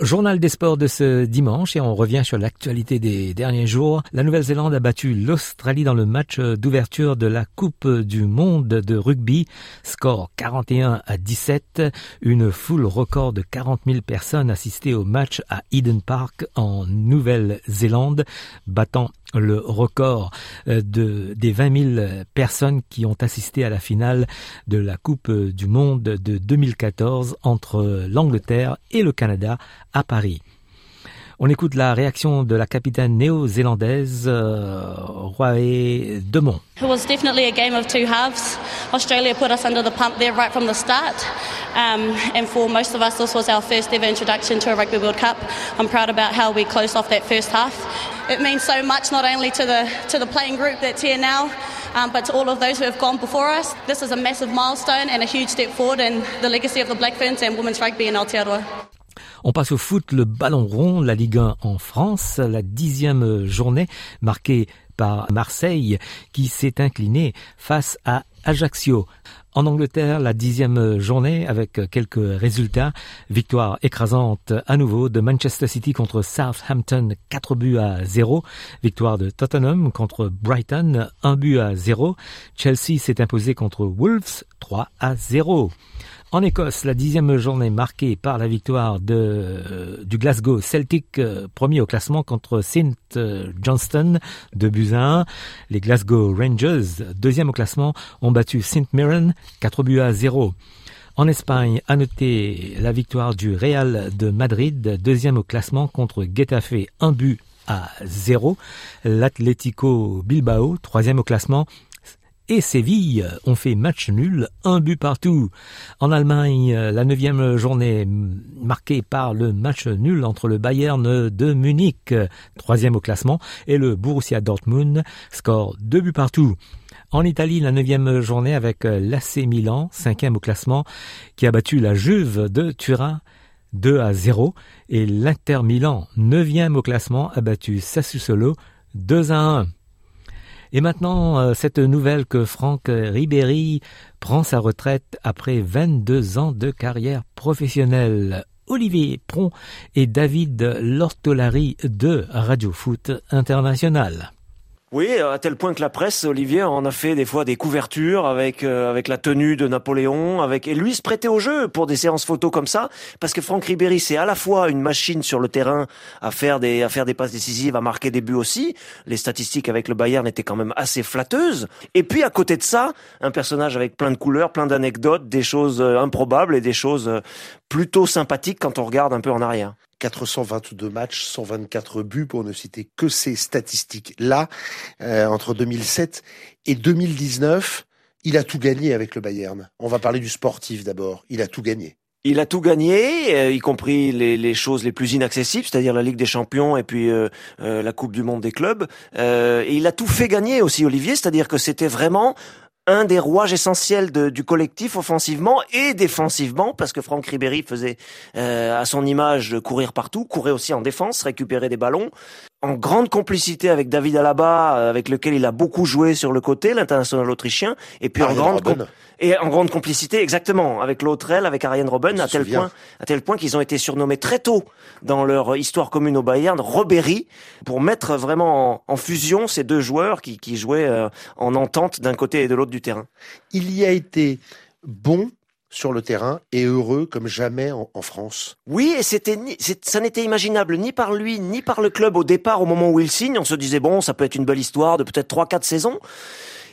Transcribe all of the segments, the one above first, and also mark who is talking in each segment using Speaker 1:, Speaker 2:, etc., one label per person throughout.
Speaker 1: Journal des sports de ce dimanche et on revient sur l'actualité des derniers jours. La Nouvelle-Zélande a battu l'Australie dans le match d'ouverture de la Coupe du monde de rugby. Score 41 à 17. Une foule record de 40 000 personnes assistées au match à Eden Park en Nouvelle-Zélande, battant le record euh, de, des 20 000 personnes qui ont assisté à la finale de la Coupe du Monde de 2014 entre l'Angleterre et le Canada à Paris. On écoute la réaction de la capitaine néo-zélandaise euh, Roy Demont.
Speaker 2: It was definitely a game of two halves. Australia put us under the pump there right from the start. Um, and for most of us, this was our first ever introduction to a Rugby World Cup. I'm proud about how we closed off that first half. It means so much not only to the, to the playing group that's here now, um, but to all of those who have gone before us. This is a massive milestone and a huge step forward in the legacy of the Black Ferns and women's rugby in Aotearoa.
Speaker 1: On passe au foot, le ballon rond, la Ligue 1 en France, la dixième journée marquée par Marseille qui s'est incliné face à Ajaccio. En Angleterre, la dixième journée avec quelques résultats. Victoire écrasante à nouveau de Manchester City contre Southampton, 4 buts à 0. Victoire de Tottenham contre Brighton, 1 but à 0. Chelsea s'est imposé contre Wolves, 3 à 0. En Écosse, la dixième journée marquée par la victoire euh, du Glasgow Celtic, euh, premier au classement contre St. Johnston de 1. Les Glasgow Rangers, deuxième au classement, ont battu St. Mirren, 4 buts à 0. En Espagne, à noter la victoire du Real de Madrid, deuxième au classement contre Getafe, 1 but à 0. L'Atlético Bilbao, troisième au classement, et Séville ont fait match nul, un but partout. En Allemagne, la neuvième journée marquée par le match nul entre le Bayern de Munich, troisième au classement, et le Borussia Dortmund, score deux buts partout. En Italie, la neuvième journée avec l'AC Milan, cinquième au classement, qui a battu la Juve de Turin 2 à 0, et l'Inter Milan, neuvième au classement, a battu Sassuolo 2 à 1. Et maintenant, euh, cette nouvelle que Franck Ribéry prend sa retraite après 22 ans de carrière professionnelle. Olivier Pron et David Lortolari de Radio Foot International.
Speaker 3: Oui, à tel point que la presse, Olivier, en a fait des fois des couvertures avec euh, avec la tenue de Napoléon, avec et lui se prêtait au jeu pour des séances photos comme ça, parce que Franck Ribéry c'est à la fois une machine sur le terrain à faire des à faire des passes décisives, à marquer des buts aussi. Les statistiques avec le Bayern étaient quand même assez flatteuses. Et puis à côté de ça, un personnage avec plein de couleurs, plein d'anecdotes, des choses euh, improbables et des choses euh, plutôt sympathiques quand on regarde un peu en arrière.
Speaker 4: 422 matchs, 124 buts pour ne citer que ces statistiques-là. Euh, entre 2007 et 2019, il a tout gagné avec le Bayern. On va parler du sportif d'abord. Il a tout gagné.
Speaker 3: Il a tout gagné, euh, y compris les, les, choses les plus inaccessibles, c'est-à-dire la Ligue des Champions et puis euh, la Coupe du Monde des clubs. et il a tout fait gagner aussi, Olivier, c'est-à-dire que c'était vraiment un des rouages essentiels du collectif offensivement et défensivement, parce que Franck Ribéry faisait à son image courir partout, courait aussi en défense, récupérer des ballons en grande complicité avec David Alaba, euh, avec lequel il a beaucoup joué sur le côté, l'international autrichien, et puis en grande et en grande complicité exactement avec l'autre aile, avec Ariane Robben, à tel point, à tel point qu'ils ont été surnommés très tôt dans leur histoire commune au Bayern, Robéry, pour mettre vraiment en, fusion ces deux joueurs qui, qui jouaient euh, en entente d'un côté et de l'autre du terrain.
Speaker 4: Il y a été bon sur le terrain et heureux comme jamais en, France.
Speaker 3: Oui, et c'était ça n'était imaginable ni par lui ni par le club au départ au moment où il signe. On se disait bon, ça peut être une belle histoire de peut-être trois quatre saisons.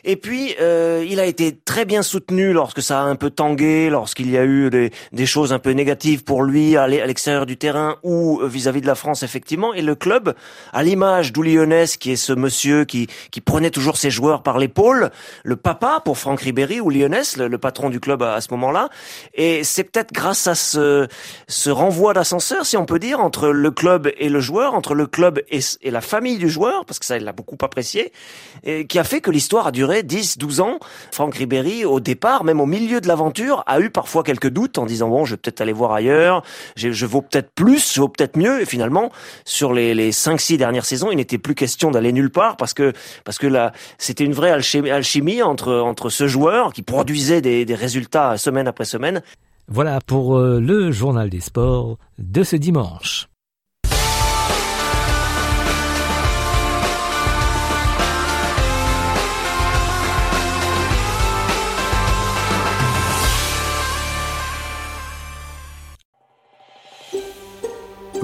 Speaker 3: Et puis, euh, il a été très bien soutenu lorsque ça a un peu tangué, lorsqu'il y a eu des, des, choses un peu négatives pour lui à l'extérieur du terrain ou vis-à-vis de la France, effectivement. Et le club, à l'image d'Uli qui est ce monsieur qui, qui prenait toujours ses joueurs par l'épaule, le papa pour Franck Ribéry, ou le, le, patron du club à, ce moment-là. Et c'est peut-être grâce à ce, ce renvoi d'ascenseur, si on peut dire, entre le club et le joueur, entre le club et, et la famille du joueur, parce que ça, il l'a beaucoup apprécié, et qui a fait que l'histoire a duré vrai, 10, 12 ans, Franck Ribéry, au départ, même au milieu de l'aventure, a eu parfois quelques doutes en disant, bon, je vais peut-être aller voir ailleurs, je, je vaux peut-être plus, je vaux peut-être mieux. Et finalement, sur les, les 5-6 dernières saisons, il n'était plus question d'aller nulle part parce que, parce que là, c'était une vraie alchimie, alchimie, entre, entre ce joueur qui produisait des, des résultats semaine après semaine.
Speaker 1: Voilà pour euh, le journal des sports de ce dimanche.